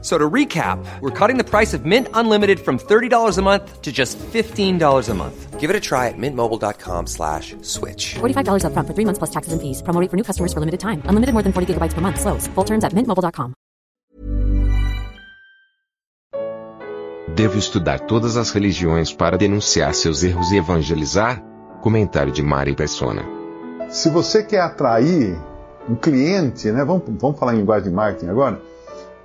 So to recap, we're cutting the price of Mint Unlimited from $30 a month to just $15 a month. Give it a try at mintmobile.com slash switch. $45 upfront for three months plus taxes and fees. Promo rate for new customers for limited time. Unlimited more than 40 gigabytes per month. Slows. Full terms at mintmobile.com. Devo estudar todas as religiões para denunciar seus erros e evangelizar? Comentário de Mari Persona. Se você quer atrair um cliente, né? Vamos, vamos falar em linguagem de marketing agora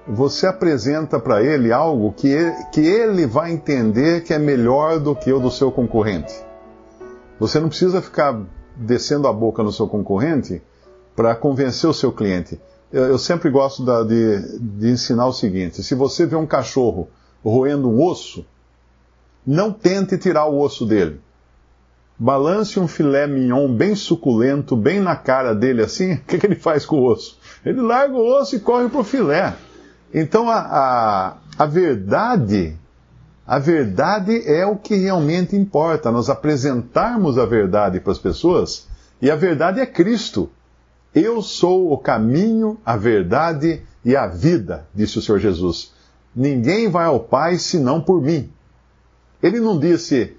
você apresenta para ele algo que ele, que ele vai entender que é melhor do que o do seu concorrente. Você não precisa ficar descendo a boca no seu concorrente para convencer o seu cliente. Eu, eu sempre gosto da, de, de ensinar o seguinte: se você vê um cachorro roendo um osso, não tente tirar o osso dele. Balance um filé mignon bem suculento, bem na cara dele assim, o que, que ele faz com o osso? Ele larga o osso e corre para o filé. Então a, a, a verdade, a verdade é o que realmente importa, nós apresentarmos a verdade para as pessoas, e a verdade é Cristo. Eu sou o caminho, a verdade e a vida, disse o Senhor Jesus. Ninguém vai ao Pai senão por mim. Ele não disse,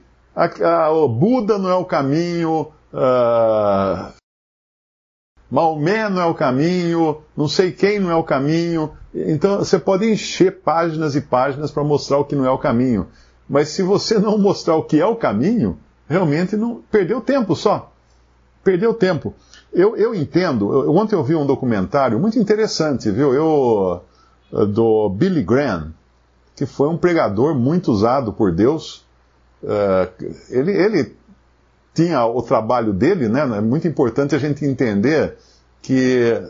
o Buda não é o caminho, uh, Maomé não é o caminho, não sei quem não é o caminho. Então você pode encher páginas e páginas para mostrar o que não é o caminho. Mas se você não mostrar o que é o caminho, realmente não perdeu tempo só. Perdeu tempo. Eu, eu entendo. Eu, ontem eu vi um documentário muito interessante, viu? Eu do Billy Graham, que foi um pregador muito usado por Deus. Uh, ele, ele tinha o trabalho dele, né? É muito importante a gente entender que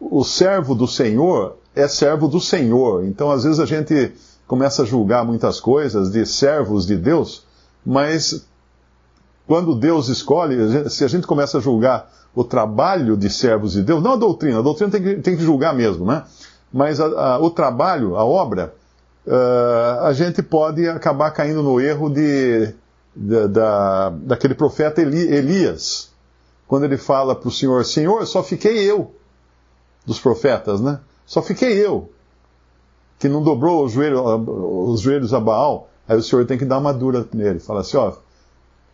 o servo do Senhor é servo do Senhor. Então, às vezes, a gente começa a julgar muitas coisas de servos de Deus, mas quando Deus escolhe, se a gente começa a julgar o trabalho de servos de Deus, não a doutrina, a doutrina tem que, tem que julgar mesmo, né? Mas a, a, o trabalho, a obra, uh, a gente pode acabar caindo no erro de, de da, daquele profeta Eli, Elias, quando ele fala para o Senhor: Senhor, só fiquei eu, dos profetas, né? Só fiquei eu, que não dobrou os joelhos, os joelhos a Baal. Aí o Senhor tem que dar uma dura nele. Fala assim: ó,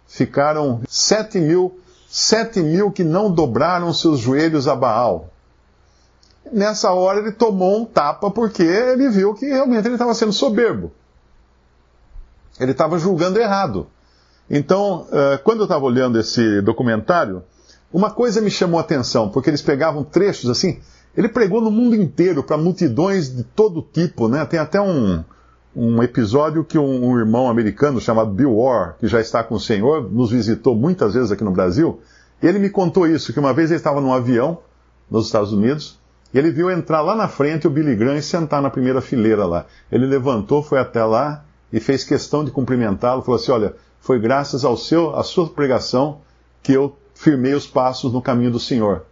ficaram sete mil, sete mil que não dobraram seus joelhos a Baal. Nessa hora ele tomou um tapa porque ele viu que realmente ele estava sendo soberbo. Ele estava julgando errado. Então, eh, quando eu estava olhando esse documentário, uma coisa me chamou a atenção, porque eles pegavam trechos assim. Ele pregou no mundo inteiro para multidões de todo tipo, né? Tem até um, um episódio que um, um, irmão americano chamado Bill Orr, que já está com o Senhor, nos visitou muitas vezes aqui no Brasil. Ele me contou isso, que uma vez ele estava num avião nos Estados Unidos, e ele viu entrar lá na frente o Billy Graham e sentar na primeira fileira lá. Ele levantou, foi até lá e fez questão de cumprimentá-lo, falou assim, olha, foi graças ao seu, à sua pregação que eu firmei os passos no caminho do Senhor.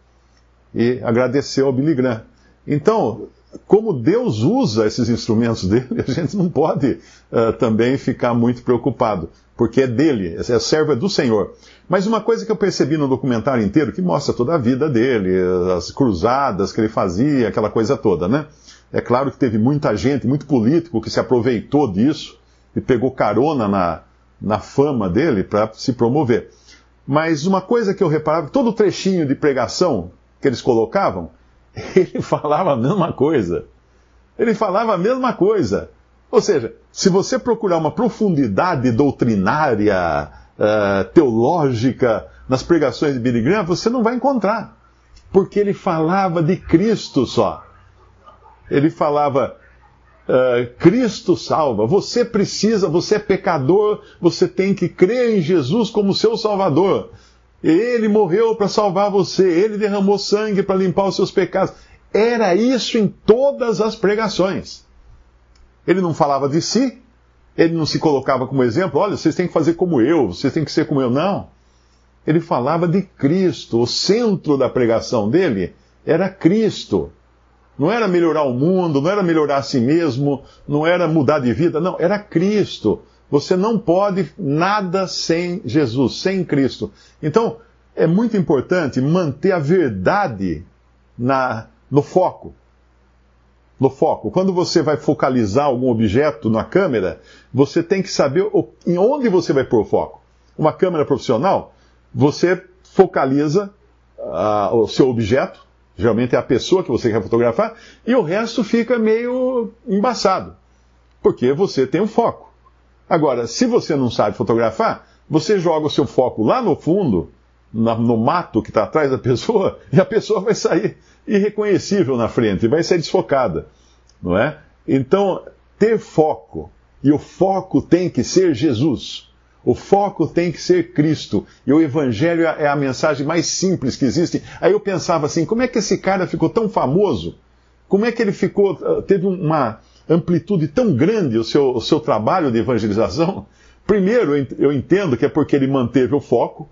E agradeceu ao Billy Graham. Então, como Deus usa esses instrumentos dele, a gente não pode uh, também ficar muito preocupado, porque é dele, é servo é do Senhor. Mas uma coisa que eu percebi no documentário inteiro, que mostra toda a vida dele, as cruzadas que ele fazia, aquela coisa toda, né? É claro que teve muita gente, muito político que se aproveitou disso e pegou carona na, na fama dele para se promover. Mas uma coisa que eu reparava, todo trechinho de pregação que eles colocavam, ele falava a mesma coisa. Ele falava a mesma coisa. Ou seja, se você procurar uma profundidade doutrinária, uh, teológica nas pregações de Billy Graham, você não vai encontrar. Porque ele falava de Cristo só. Ele falava, Uh, Cristo salva. Você precisa, você é pecador, você tem que crer em Jesus como seu Salvador. Ele morreu para salvar você, ele derramou sangue para limpar os seus pecados. Era isso em todas as pregações. Ele não falava de si, ele não se colocava como exemplo, olha, vocês têm que fazer como eu, vocês têm que ser como eu. Não. Ele falava de Cristo. O centro da pregação dele era Cristo. Não era melhorar o mundo, não era melhorar a si mesmo, não era mudar de vida, não, era Cristo. Você não pode nada sem Jesus, sem Cristo. Então, é muito importante manter a verdade na, no foco. No foco. Quando você vai focalizar algum objeto na câmera, você tem que saber o, em onde você vai pôr o foco. Uma câmera profissional, você focaliza uh, o seu objeto, geralmente é a pessoa que você quer fotografar, e o resto fica meio embaçado, porque você tem um foco. Agora, se você não sabe fotografar, você joga o seu foco lá no fundo, no mato que está atrás da pessoa, e a pessoa vai sair irreconhecível na frente, vai ser desfocada, não é? Então, ter foco, e o foco tem que ser Jesus. O foco tem que ser Cristo. E o Evangelho é a mensagem mais simples que existe. Aí eu pensava assim: como é que esse cara ficou tão famoso? Como é que ele ficou, ah, teve uma amplitude tão grande o seu, o seu trabalho de evangelização? Primeiro, eu entendo que é porque ele manteve o foco.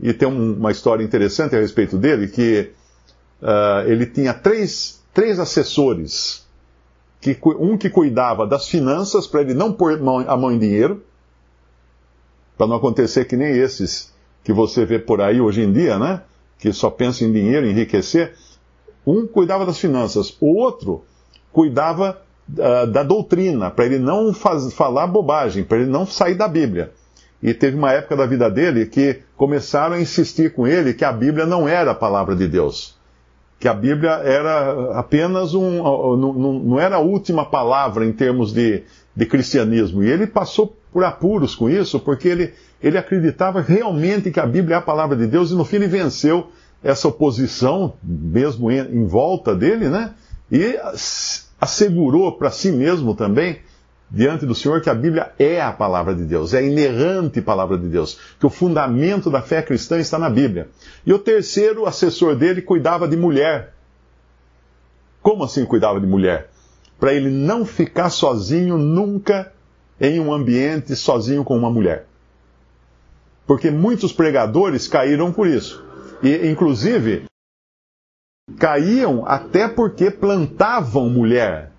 E tem uma história interessante a respeito dele, que uh, ele tinha três, três assessores. Que, um que cuidava das finanças, para ele não pôr a mão em dinheiro para não acontecer que nem esses que você vê por aí hoje em dia, né? Que só pensam em dinheiro, enriquecer. Um cuidava das finanças, o outro cuidava uh, da doutrina, para ele não faz, falar bobagem, para ele não sair da Bíblia. E teve uma época da vida dele que começaram a insistir com ele que a Bíblia não era a palavra de Deus. Que a Bíblia era apenas um. não, não era a última palavra em termos de, de cristianismo. E ele passou por apuros com isso, porque ele, ele acreditava realmente que a Bíblia é a palavra de Deus e no fim ele venceu essa oposição, mesmo em, em volta dele, né? E assegurou para si mesmo também, diante do Senhor, que a Bíblia é a palavra de Deus, é a inerrante palavra de Deus, que o fundamento da fé cristã está na Bíblia. E o terceiro assessor dele cuidava de mulher. Como assim cuidava de mulher? Para ele não ficar sozinho nunca em um ambiente sozinho com uma mulher. Porque muitos pregadores caíram por isso. E, inclusive, caíam até porque plantavam mulher.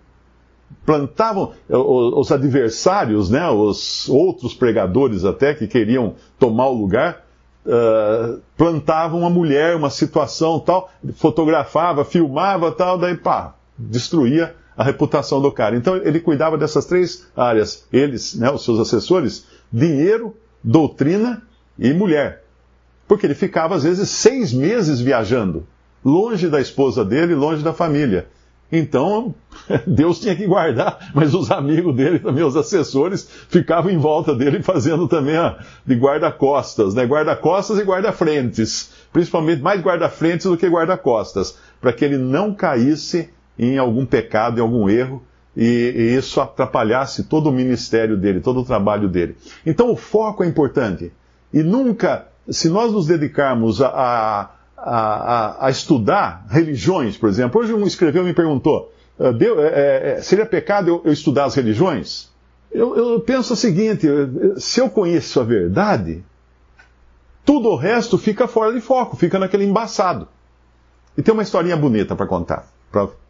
Plantavam os adversários, né, os outros pregadores até que queriam tomar o lugar, uh, plantavam uma mulher, uma situação tal, fotografava, filmava tal, daí pá, destruía a reputação do cara. Então ele cuidava dessas três áreas. Eles, né, os seus assessores, dinheiro, doutrina e mulher. Porque ele ficava, às vezes, seis meses viajando, longe da esposa dele, longe da família. Então, Deus tinha que guardar, mas os amigos dele, também os assessores, ficavam em volta dele fazendo também a, de guarda-costas, né? Guarda-costas e guarda-frentes. Principalmente mais guarda-frentes do que guarda-costas, para que ele não caísse em algum pecado, em algum erro, e, e, isso atrapalhasse todo o ministério dele, todo o trabalho dele. Então o foco é importante. E nunca, se nós nos dedicarmos a, a, a, a estudar religiões, por exemplo, hoje um escreveu e me perguntou: ah, é, é, seria pecado eu, eu, estudar as religiões? Eu, eu penso o seguinte: se eu conheço a verdade, tudo o resto fica fora de foco, fica naquele embaçado. E tem uma historinha bonita para contar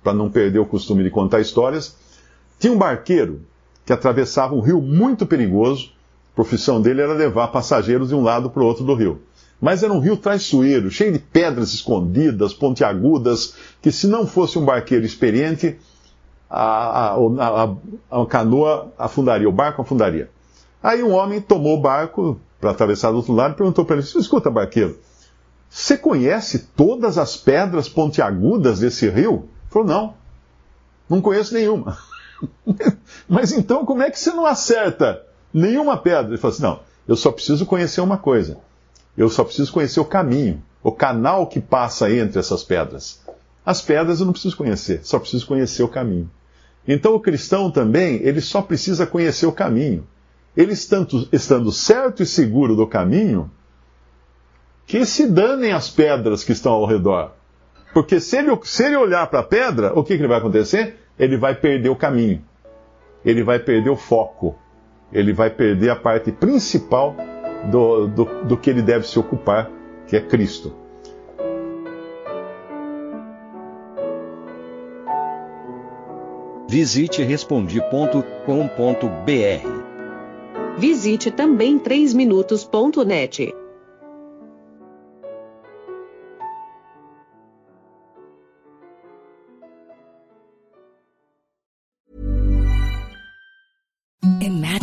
para não perder o costume de contar histórias, tinha um barqueiro que atravessava um rio muito perigoso. A profissão dele era levar passageiros de um lado para o outro do rio. Mas era um rio traiçoeiro, cheio de pedras escondidas, pontiagudas, que se não fosse um barqueiro experiente, a, a, a, a canoa afundaria, o barco afundaria. Aí um homem tomou o barco para atravessar do outro lado e perguntou para ele: Escuta, barqueiro, você conhece todas as pedras pontiagudas desse rio? Falou, não, não conheço nenhuma. Mas então como é que você não acerta nenhuma pedra? Ele falou assim, não, eu só preciso conhecer uma coisa. Eu só preciso conhecer o caminho, o canal que passa entre essas pedras. As pedras eu não preciso conhecer, só preciso conhecer o caminho. Então o cristão também, ele só precisa conhecer o caminho. Ele estando, estando certo e seguro do caminho, que se danem as pedras que estão ao redor. Porque se ele, se ele olhar para a pedra, o que, que ele vai acontecer? Ele vai perder o caminho. Ele vai perder o foco. Ele vai perder a parte principal do, do, do que ele deve se ocupar, que é Cristo. Visite respondi.com.br. Visite também 3minutos.net.